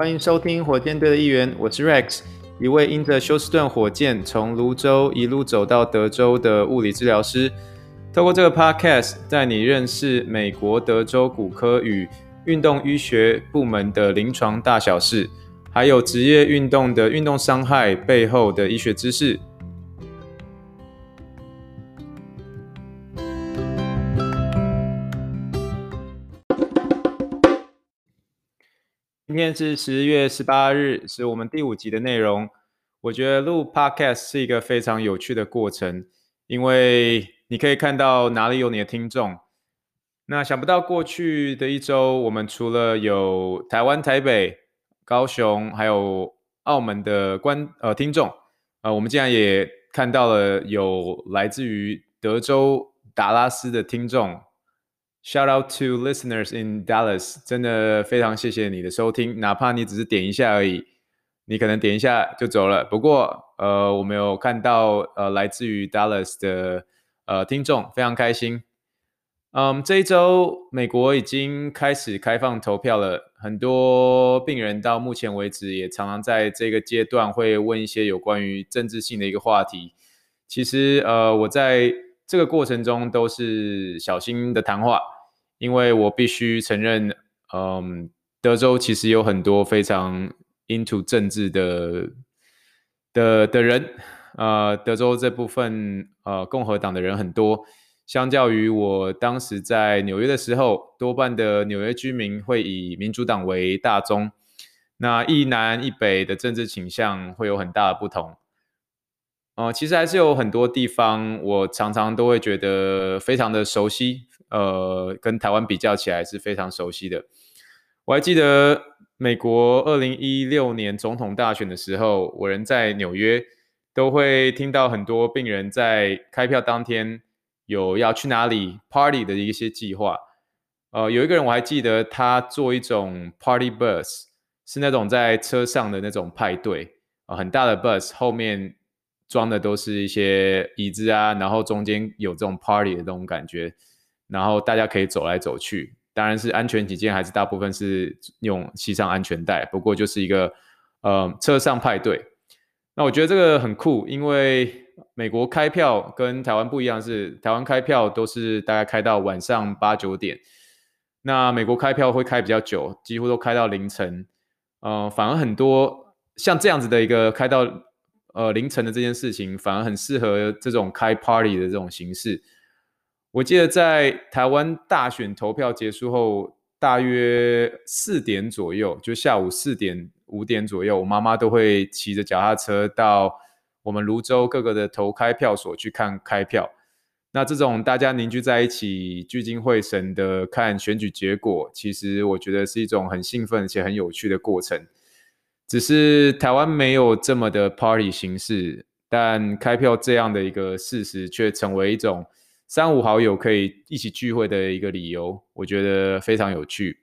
欢迎收听火箭队的一员，我是 Rex，一位因着休斯顿火箭从泸州一路走到德州的物理治疗师。透过这个 Podcast，带你认识美国德州骨科与运动医学部门的临床大小事，还有职业运动的运动伤害背后的医学知识。今天是十月十八日，是我们第五集的内容。我觉得录 Podcast 是一个非常有趣的过程，因为你可以看到哪里有你的听众。那想不到过去的一周，我们除了有台湾、台北、高雄，还有澳门的观呃听众，呃，我们竟然也看到了有来自于德州达拉斯的听众。Shout out to listeners in Dallas，真的非常谢谢你的收听，哪怕你只是点一下而已，你可能点一下就走了。不过，呃，我们有看到呃来自于 Dallas 的呃听众，非常开心。嗯，这一周美国已经开始开放投票了，很多病人到目前为止也常常在这个阶段会问一些有关于政治性的一个话题。其实，呃，我在这个过程中都是小心的谈话，因为我必须承认，嗯，德州其实有很多非常 into 政治的的的人，呃，德州这部分呃共和党的人很多，相较于我当时在纽约的时候，多半的纽约居民会以民主党为大宗，那一南一北的政治倾向会有很大的不同。呃，其实还是有很多地方，我常常都会觉得非常的熟悉，呃，跟台湾比较起来是非常熟悉的。我还记得美国二零一六年总统大选的时候，我人在纽约，都会听到很多病人在开票当天有要去哪里 party 的一些计划。呃，有一个人我还记得，他坐一种 party bus，是那种在车上的那种派对，呃，很大的 bus 后面。装的都是一些椅子啊，然后中间有这种 party 的这种感觉，然后大家可以走来走去，当然是安全起见，还是大部分是用系上安全带。不过就是一个呃车上派对。那我觉得这个很酷，因为美国开票跟台湾不一样是，台湾开票都是大概开到晚上八九点，那美国开票会开比较久，几乎都开到凌晨。呃，反而很多像这样子的一个开到。呃，凌晨的这件事情反而很适合这种开 party 的这种形式。我记得在台湾大选投票结束后，大约四点左右，就下午四点五点左右，我妈妈都会骑着脚踏车到我们泸州各个的投开票所去看开票。那这种大家凝聚在一起、聚精会神的看选举结果，其实我觉得是一种很兴奋且很有趣的过程。只是台湾没有这么的 party 形式，但开票这样的一个事实却成为一种三五好友可以一起聚会的一个理由，我觉得非常有趣。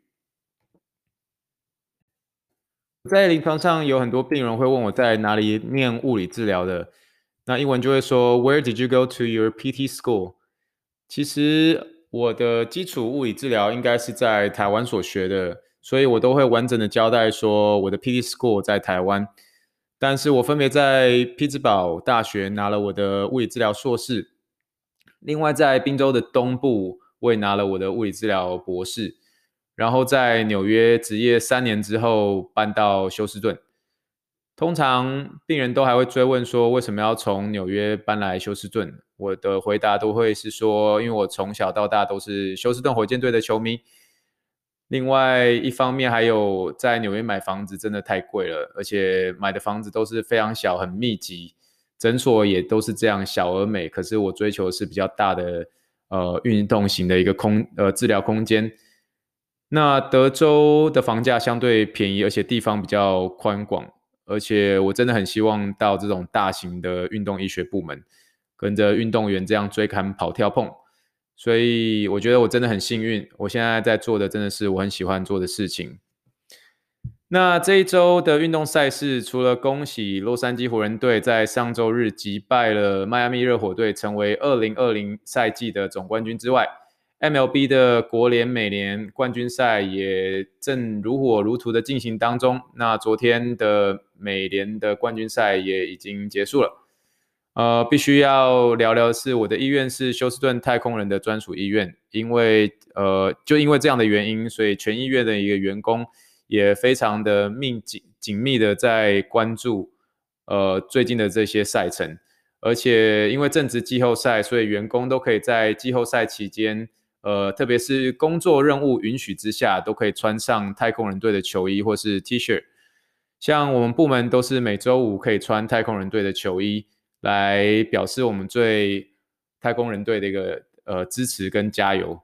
在临床上有很多病人会问我在哪里念物理治疗的，那英文就会说 Where did you go to your PT school？其实我的基础物理治疗应该是在台湾所学的。所以我都会完整的交代说，我的 PT School 在台湾，但是我分别在匹兹堡大学拿了我的物理治疗硕士，另外在宾州的东部我也拿了我的物理治疗博士，然后在纽约执业三年之后搬到休斯顿。通常病人都还会追问说，为什么要从纽约搬来休斯顿？我的回答都会是说，因为我从小到大都是休斯顿火箭队的球迷。另外一方面，还有在纽约买房子真的太贵了，而且买的房子都是非常小、很密集，诊所也都是这样小而美。可是我追求是比较大的呃运动型的一个空呃治疗空间。那德州的房价相对便宜，而且地方比较宽广，而且我真的很希望到这种大型的运动医学部门，跟着运动员这样追砍跑跳碰。所以我觉得我真的很幸运，我现在在做的真的是我很喜欢做的事情。那这一周的运动赛事，除了恭喜洛杉矶湖人队在上周日击败了迈阿密热火队，成为二零二零赛季的总冠军之外 MLB 的国联美联冠军赛也正如火如荼的进行当中。那昨天的美联的冠军赛也已经结束了。呃，必须要聊聊是，我的医院是休斯顿太空人的专属医院，因为呃，就因为这样的原因，所以全医院的一个员工也非常的密紧紧密的在关注呃最近的这些赛程，而且因为正值季后赛，所以员工都可以在季后赛期间。呃，特别是工作任务允许之下，都可以穿上太空人队的球衣或是 T 恤。像我们部门都是每周五可以穿太空人队的球衣，来表示我们对太空人队的一个呃支持跟加油。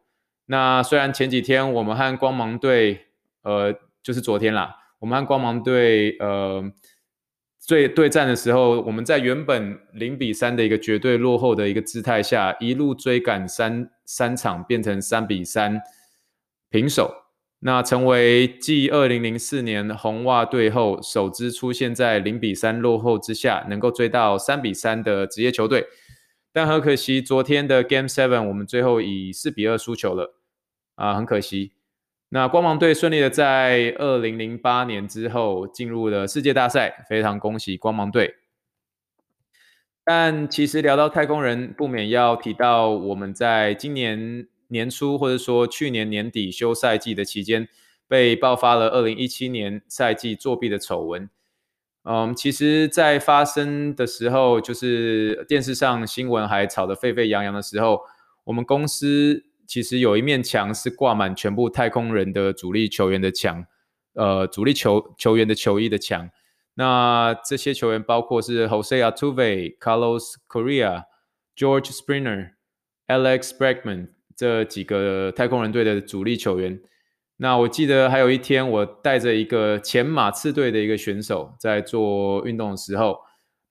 那虽然前几天我们和光芒队，呃，就是昨天啦，我们和光芒队，呃。对对战的时候，我们在原本零比三的一个绝对落后的一个姿态下，一路追赶三三场，变成三比三平手。那成为继二零零四年红袜队后，首支出现在零比三落后之下，能够追到三比三的职业球队。但很可惜，昨天的 Game Seven 我们最后以四比二输球了啊，很可惜。那光芒队顺利的在二零零八年之后进入了世界大赛，非常恭喜光芒队。但其实聊到太空人，不免要提到我们在今年年初或者说去年年底休赛季的期间，被爆发了二零一七年赛季作弊的丑闻。嗯，其实，在发生的时候，就是电视上新闻还吵得沸沸扬扬的时候，我们公司。其实有一面墙是挂满全部太空人的主力球员的墙，呃，主力球球员的球衣的墙。那这些球员包括是 Jose Altuve、Carlos Correa、George Springer、Alex Bregman 这几个太空人队的主力球员。那我记得还有一天，我带着一个前马刺队的一个选手在做运动的时候，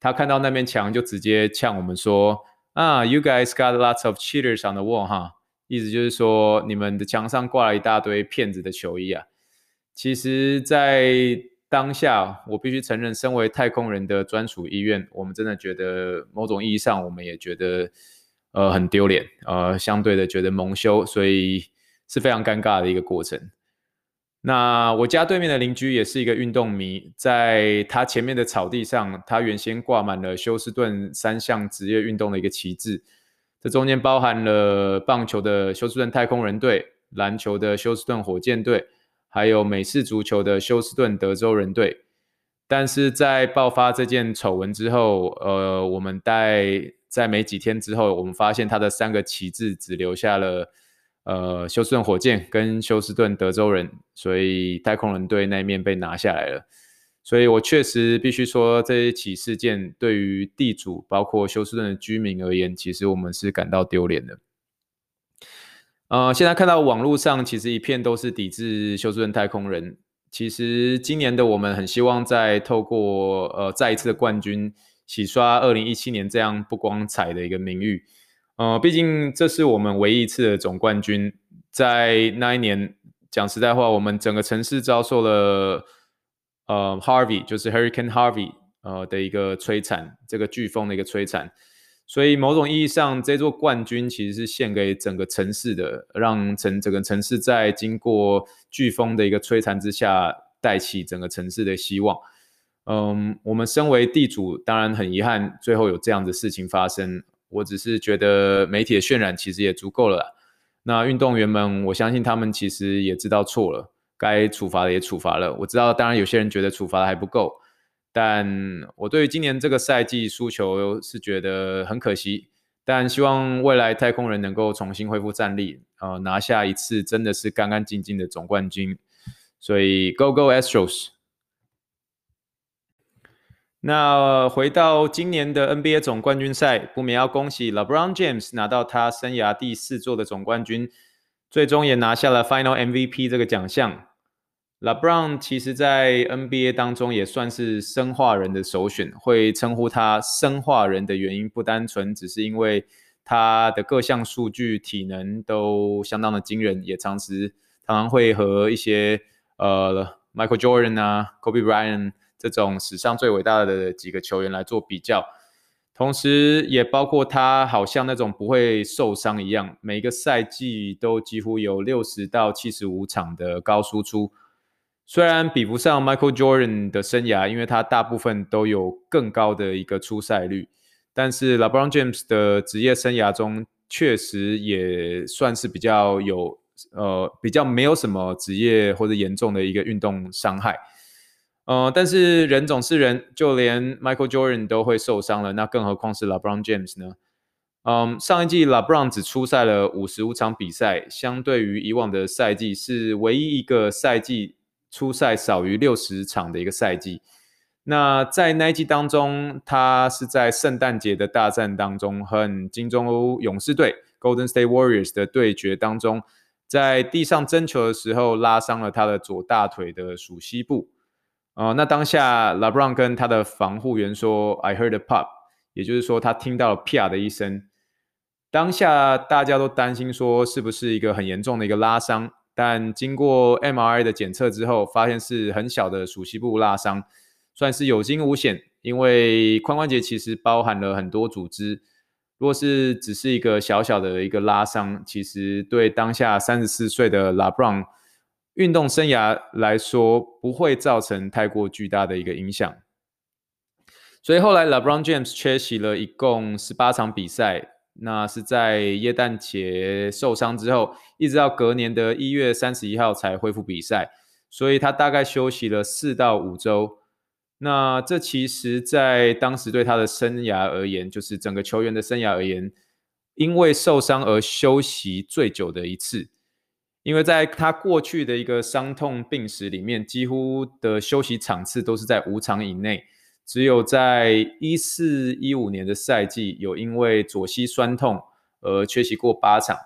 他看到那面墙就直接呛我们说：“啊，You guys got lots of cheaters on the wall，哈。”意思就是说，你们的墙上挂了一大堆骗子的球衣啊！其实，在当下，我必须承认，身为太空人的专属医院，我们真的觉得某种意义上，我们也觉得呃很丢脸，呃，相对的觉得蒙羞，所以是非常尴尬的一个过程。那我家对面的邻居也是一个运动迷，在他前面的草地上，他原先挂满了休斯顿三项职业运动的一个旗帜。这中间包含了棒球的休斯顿太空人队、篮球的休斯顿火箭队，还有美式足球的休斯顿德州人队。但是在爆发这件丑闻之后，呃，我们带在没几天之后，我们发现他的三个旗帜只留下了呃休斯顿火箭跟休斯顿德州人，所以太空人队那一面被拿下来了。所以我确实必须说，这一起事件对于地主，包括休斯顿的居民而言，其实我们是感到丢脸的。呃，现在看到网络上其实一片都是抵制休斯顿太空人。其实今年的我们很希望再透过呃再一次的冠军，洗刷二零一七年这样不光彩的一个名誉。呃，毕竟这是我们唯一一次的总冠军，在那一年讲实在话，我们整个城市遭受了。呃，Harvey 就是 Hurricane Harvey 呃的一个摧残，这个飓风的一个摧残，所以某种意义上，这座冠军其实是献给整个城市的，让整整个城市在经过飓风的一个摧残之下，带起整个城市的希望。嗯，我们身为地主，当然很遗憾，最后有这样的事情发生。我只是觉得媒体的渲染其实也足够了。那运动员们，我相信他们其实也知道错了。该处罚的也处罚了，我知道，当然有些人觉得处罚的还不够，但我对于今年这个赛季输球是觉得很可惜，但希望未来太空人能够重新恢复战力，呃，拿下一次真的是干干净净的总冠军，所以 Go Go Astros！那回到今年的 NBA 总冠军赛，不免要恭喜 LeBron James 拿到他生涯第四座的总冠军，最终也拿下了 Final MVP 这个奖项。LeBron 其实，在 NBA 当中也算是生化人的首选。会称呼他生化人的原因，不单纯只是因为他的各项数据、体能都相当的惊人，也常时常常会和一些呃 Michael Jordan 啊、Kobe Bryant 这种史上最伟大的几个球员来做比较。同时也包括他好像那种不会受伤一样，每个赛季都几乎有六十到七十五场的高输出。虽然比不上 Michael Jordan 的生涯，因为他大部分都有更高的一个出赛率，但是 LeBron James 的职业生涯中确实也算是比较有呃比较没有什么职业或者严重的一个运动伤害。呃，但是人总是人，就连 Michael Jordan 都会受伤了，那更何况是 LeBron James 呢？嗯，上一季 LeBron 只出赛了五十五场比赛，相对于以往的赛季是唯一一个赛季。出赛少于六十场的一个赛季，那在那一季当中，他是在圣诞节的大战当中和金钟欧勇士队 （Golden State Warriors） 的对决当中，在地上争球的时候拉伤了他的左大腿的鼠膝部。呃，那当下 LeBron 跟他的防护员说：“I heard a pop”，也就是说他听到了啪的一声。当下大家都担心说是不是一个很严重的一个拉伤。但经过 MRI 的检测之后，发现是很小的鼠蹊部拉伤，算是有惊无险。因为髋关节其实包含了很多组织，如果是只是一个小小的一个拉伤，其实对当下三十四岁的 LeBron 运动生涯来说，不会造成太过巨大的一个影响。所以后来 LeBron James 缺席了一共十八场比赛。那是在耶诞节受伤之后，一直到隔年的一月三十一号才恢复比赛，所以他大概休息了四到五周。那这其实，在当时对他的生涯而言，就是整个球员的生涯而言，因为受伤而休息最久的一次。因为在他过去的一个伤痛病史里面，几乎的休息场次都是在五场以内。只有在一四一五年的赛季，有因为左膝酸痛而缺席过八场，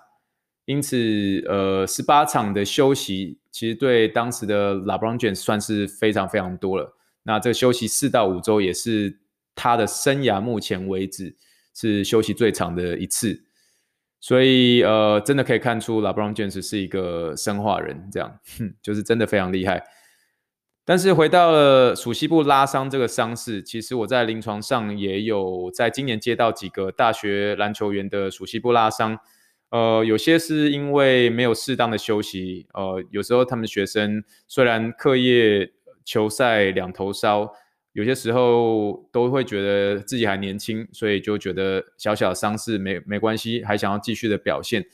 因此，呃，十八场的休息其实对当时的 LaBronje 算是非常非常多了。那这休息四到五周也是他的生涯目前为止是休息最长的一次，所以，呃，真的可以看出 LeBron James 是一个生化人，这样，就是真的非常厉害。但是回到了鼠蹊部拉伤这个伤势，其实我在临床上也有在今年接到几个大学篮球员的鼠蹊部拉伤，呃，有些是因为没有适当的休息，呃，有时候他们学生虽然课业、球赛两头烧，有些时候都会觉得自己还年轻，所以就觉得小小的伤势没没关系，还想要继续的表现，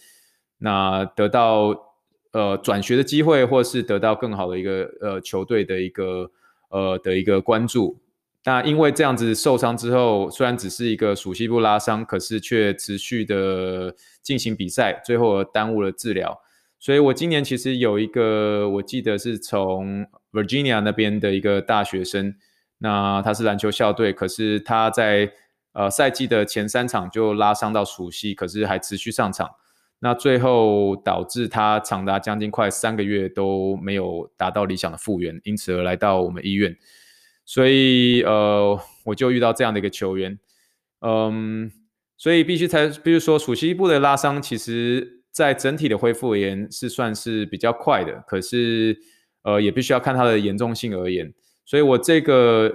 那得到。呃，转学的机会，或是得到更好的一个呃球队的一个呃的一个关注。那因为这样子受伤之后，虽然只是一个鼠蹊部拉伤，可是却持续的进行比赛，最后而耽误了治疗。所以我今年其实有一个，我记得是从 Virginia 那边的一个大学生，那他是篮球校队，可是他在呃赛季的前三场就拉伤到鼠悉，可是还持续上场。那最后导致他长达将近快三个月都没有达到理想的复原，因此而来到我们医院。所以呃，我就遇到这样的一个球员，嗯，所以必须才，比如说鼠蹊部的拉伤，其实在整体的恢复而言是算是比较快的，可是呃，也必须要看他的严重性而言。所以我这个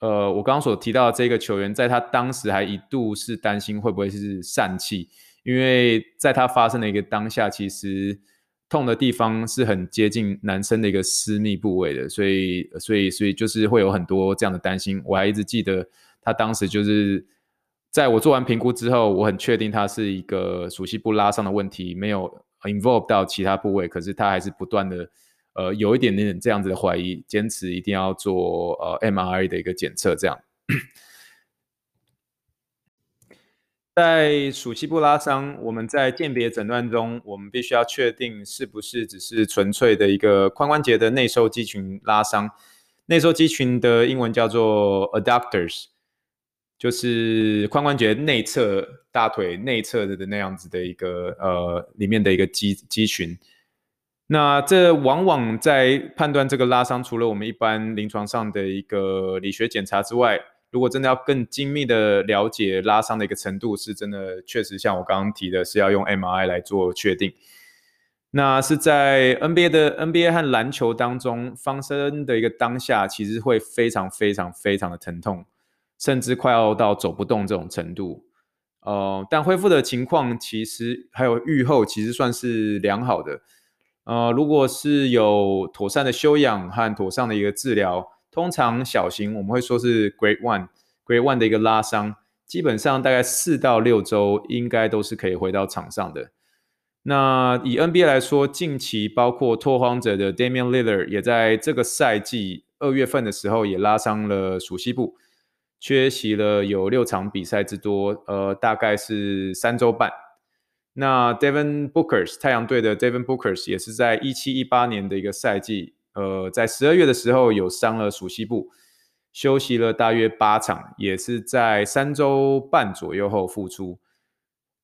呃，我刚刚所提到的这个球员，在他当时还一度是担心会不会是疝气。因为在他发生的一个当下，其实痛的地方是很接近男生的一个私密部位的，所以，所以，所以就是会有很多这样的担心。我还一直记得他当时就是在我做完评估之后，我很确定他是一个熟悉部拉伤的问题，没有 involve 到其他部位，可是他还是不断的呃有一点点这样子的怀疑，坚持一定要做呃 MRI 的一个检测，这样。在鼠蹊部拉伤，我们在鉴别诊断中，我们必须要确定是不是只是纯粹的一个髋关节的内收肌群拉伤。内收肌群的英文叫做 adductors，就是髋关节内侧大腿内侧的那样子的一个呃里面的一个肌肌群。那这往往在判断这个拉伤，除了我们一般临床上的一个理学检查之外，如果真的要更精密的了解拉伤的一个程度，是真的确实像我刚刚提的，是要用 MRI 来做确定。那是在 NBA 的 NBA 和篮球当中发生的一个当下，其实会非常非常非常的疼痛，甚至快要到走不动这种程度。呃，但恢复的情况其实还有愈后，其实算是良好的。呃，如果是有妥善的休养和妥善的一个治疗，通常小型我们会说是 Grade One，Grade One 的一个拉伤，基本上大概四到六周应该都是可以回到场上的。那以 NBA 来说，近期包括拓荒者的 Damian Lillard 也在这个赛季二月份的时候也拉伤了鼠蹊部。缺席了有六场比赛之多，呃，大概是三周半。那 Devin Booker's 太阳队的 Devin Booker's 也是在一七一八年的一个赛季，呃，在十二月的时候有伤了鼠蹊部，休息了大约八场，也是在三周半左右后复出。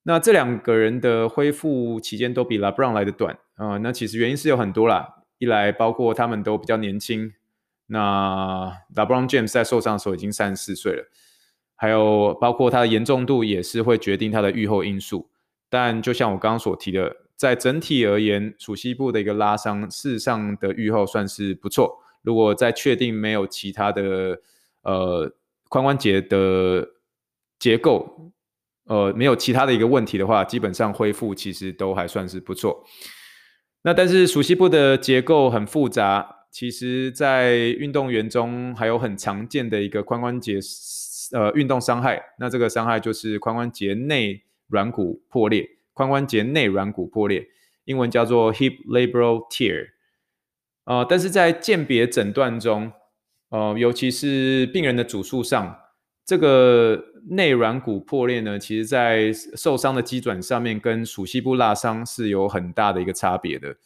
那这两个人的恢复期间都比 LeBron 来的短，啊、呃，那其实原因是有很多啦，一来包括他们都比较年轻。那 LeBron James 在受伤的时候已经三十四岁了，还有包括他的严重度也是会决定他的愈后因素。但就像我刚刚所提的，在整体而言，鼠蹊部的一个拉伤，事实上的预后算是不错。如果在确定没有其他的呃髋关节的结构，呃没有其他的一个问题的话，基本上恢复其实都还算是不错。那但是鼠蹊部的结构很复杂。其实，在运动员中还有很常见的一个髋关节呃运动伤害，那这个伤害就是髋关节内软骨破裂，髋关节内软骨破裂，英文叫做 hip labral tear。呃，但是在鉴别诊断中，呃，尤其是病人的主诉上，这个内软骨破裂呢，其实在受伤的机转上面跟鼠蹊部拉伤是有很大的一个差别的。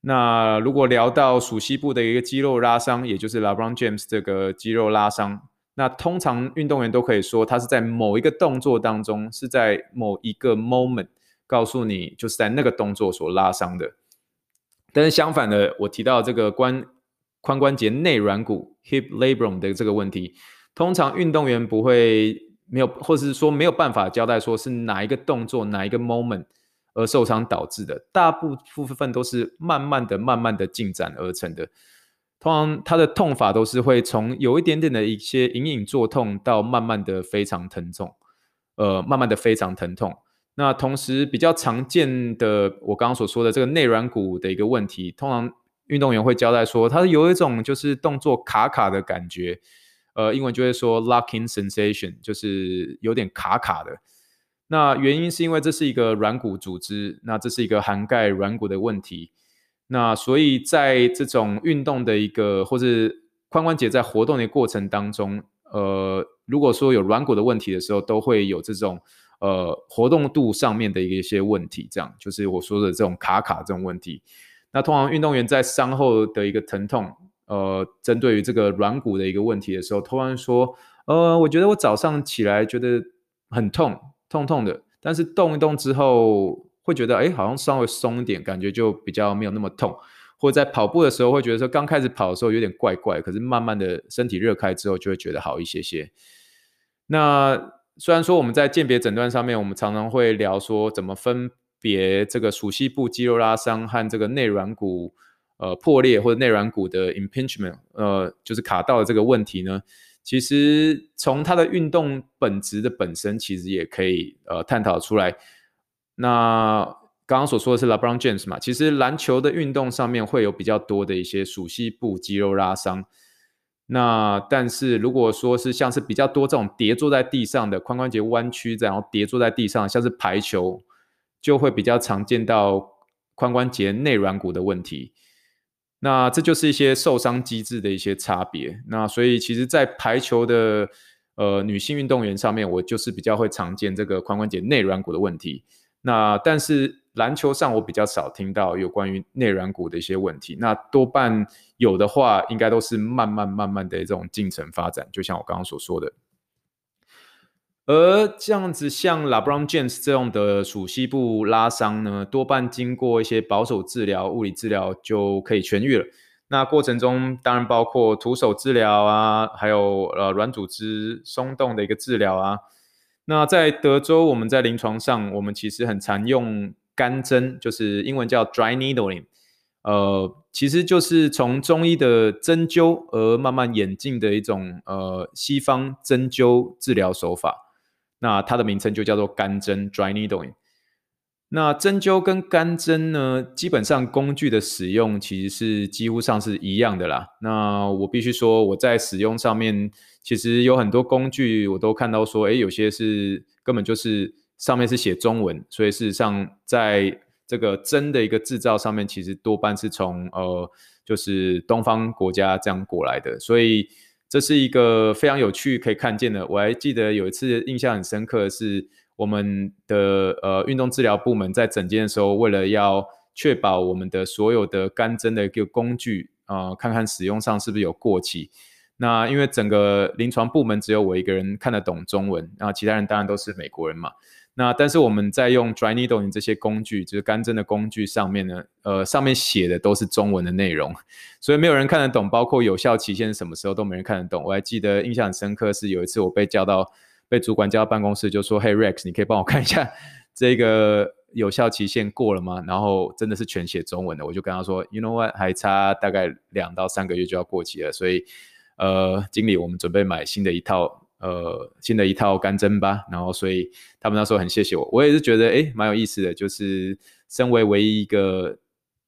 那如果聊到鼠蹊部的一个肌肉拉伤，也就是 LeBron James 这个肌肉拉伤，那通常运动员都可以说他是在某一个动作当中，是在某一个 moment 告诉你就是在那个动作所拉伤的。但是相反的，我提到这个关髋关节内软骨 hip labrum 的这个问题，通常运动员不会没有，或者是说没有办法交代说是哪一个动作哪一个 moment。而受伤导致的，大部分都是慢慢的、慢慢的进展而成的。通常它的痛法都是会从有一点点的一些隐隐作痛，到慢慢的非常疼痛，呃，慢慢的非常疼痛。那同时比较常见的，我刚刚所说的这个内软骨的一个问题，通常运动员会交代说，它有一种就是动作卡卡的感觉，呃，英文就会说 locking sensation，就是有点卡卡的。那原因是因为这是一个软骨组织，那这是一个涵盖软骨的问题，那所以在这种运动的一个或是髋关节在活动的过程当中，呃，如果说有软骨的问题的时候，都会有这种呃活动度上面的一些问题，这样就是我说的这种卡卡这种问题。那通常运动员在伤后的一个疼痛，呃，针对于这个软骨的一个问题的时候，突然说，呃，我觉得我早上起来觉得很痛。痛痛的，但是动一动之后会觉得，哎，好像稍微松一点，感觉就比较没有那么痛。或者在跑步的时候会觉得说，刚开始跑的时候有点怪怪，可是慢慢的身体热开之后就会觉得好一些些。那虽然说我们在鉴别诊断上面，我们常常会聊说怎么分别这个鼠蹊部肌肉拉伤和这个内软骨呃破裂或者内软骨的 impingement，呃，就是卡到的这个问题呢。其实从它的运动本质的本身，其实也可以呃探讨出来。那刚刚所说的是 LeBron James 嘛，其实篮球的运动上面会有比较多的一些鼠蹊部肌肉拉伤。那但是如果说是像是比较多这种叠坐在地上的髋关节弯曲，然后叠坐在地上，像是排球，就会比较常见到髋关节内软骨的问题。那这就是一些受伤机制的一些差别。那所以其实，在排球的呃女性运动员上面，我就是比较会常见这个髋关节内软骨的问题。那但是篮球上，我比较少听到有关于内软骨的一些问题。那多半有的话，应该都是慢慢慢慢的这种进程发展，就像我刚刚所说的。而这样子，像 LeBron James 这样的鼠蹊部拉伤呢，多半经过一些保守治疗、物理治疗就可以痊愈了。那过程中当然包括徒手治疗啊，还有呃软组织松动的一个治疗啊。那在德州，我们在临床上，我们其实很常用干针，就是英文叫 dry needling，呃，其实就是从中医的针灸而慢慢演进的一种呃西方针灸治疗手法。那它的名称就叫做干针 （dry needling）。那针灸跟干针呢，基本上工具的使用其实是几乎上是一样的啦。那我必须说，我在使用上面，其实有很多工具我都看到说，诶，有些是根本就是上面是写中文，所以事实上在这个针的一个制造上面，其实多半是从呃，就是东方国家这样过来的，所以这是一个非常有趣可以看见的。我还记得有一次印象很深刻的是。我们的呃运动治疗部门在诊间的时候，为了要确保我们的所有的干针的一个工具啊、呃，看看使用上是不是有过期。那因为整个临床部门只有我一个人看得懂中文，然后其他人当然都是美国人嘛。那但是我们在用 dry needle 这些工具，就是干针的工具上面呢，呃，上面写的都是中文的内容，所以没有人看得懂，包括有效期限什么时候都没人看得懂。我还记得印象很深刻是有一次我被叫到。被主管叫到办公室，就说：“Hey Rex，你可以帮我看一下这个有效期限过了吗？”然后真的是全写中文的，我就跟他说：“You know what？还差大概两到三个月就要过期了，所以呃，经理，我们准备买新的一套呃新的一套干针吧。”然后所以他们那时候很谢谢我，我也是觉得诶蛮有意思的，就是身为唯一一个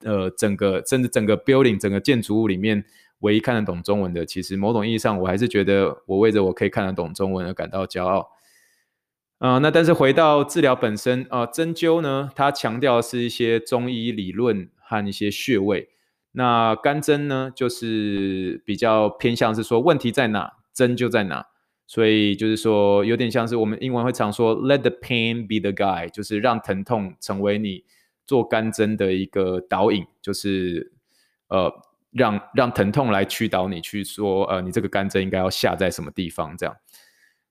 呃整个甚至整个 building 整个建筑物里面。唯一看得懂中文的，其实某种意义上，我还是觉得我为着我可以看得懂中文而感到骄傲。啊、那但是回到治疗本身啊、呃，针灸呢，它强调是一些中医理论和一些穴位。那干针呢，就是比较偏向是说问题在哪，针就在哪。所以就是说，有点像是我们英文会常说 “let the pain be the guide”，就是让疼痛成为你做干针的一个导引，就是呃。让让疼痛来驱导你去说，呃，你这个干针应该要下在什么地方？这样，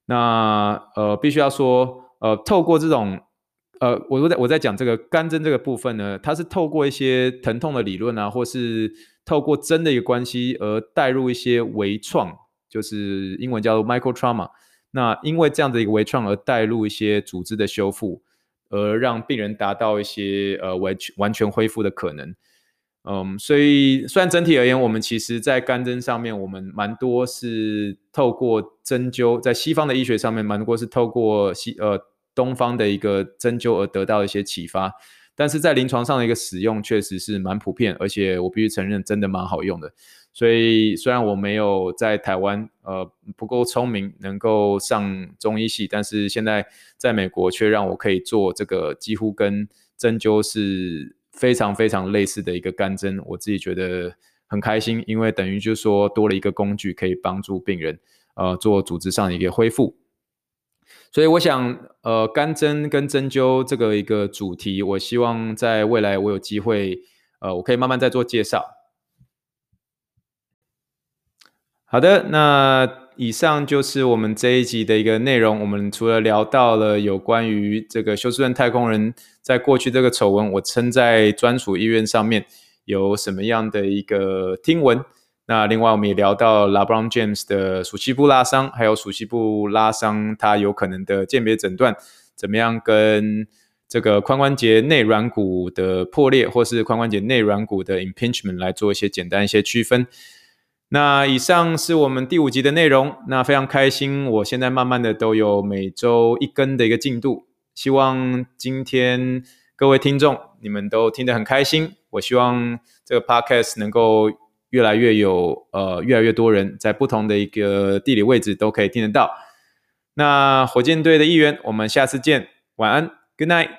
那呃，必须要说，呃，透过这种，呃，我在我在讲这个干针这个部分呢，它是透过一些疼痛的理论啊，或是透过针的一个关系而带入一些微创，就是英文叫做 micro trauma。那因为这样的一个微创而带入一些组织的修复，而让病人达到一些呃完全完全恢复的可能。嗯，所以虽然整体而言，我们其实在干针上面，我们蛮多是透过针灸，在西方的医学上面，蛮多是透过西呃东方的一个针灸而得到一些启发，但是在临床上的一个使用，确实是蛮普遍，而且我必须承认，真的蛮好用的。所以虽然我没有在台湾呃不够聪明，能够上中医系，但是现在在美国却让我可以做这个几乎跟针灸是。非常非常类似的一个干针，我自己觉得很开心，因为等于就是说多了一个工具，可以帮助病人呃做组织上的一个恢复。所以我想，呃，干针跟针灸这个一个主题，我希望在未来我有机会，呃，我可以慢慢再做介绍。好的，那。以上就是我们这一集的一个内容。我们除了聊到了有关于这个休斯顿太空人在过去这个丑闻，我称在专属医院上面有什么样的一个听闻。那另外我们也聊到 LeBron James 的暑期部拉伤，还有暑期部拉伤它有可能的鉴别诊断，怎么样跟这个髋关节内软骨的破裂，或是髋关节内软骨的 impingement 来做一些简单一些区分。那以上是我们第五集的内容。那非常开心，我现在慢慢的都有每周一更的一个进度。希望今天各位听众你们都听得很开心。我希望这个 podcast 能够越来越有呃越来越多人在不同的一个地理位置都可以听得到。那火箭队的一员，我们下次见，晚安，Good night。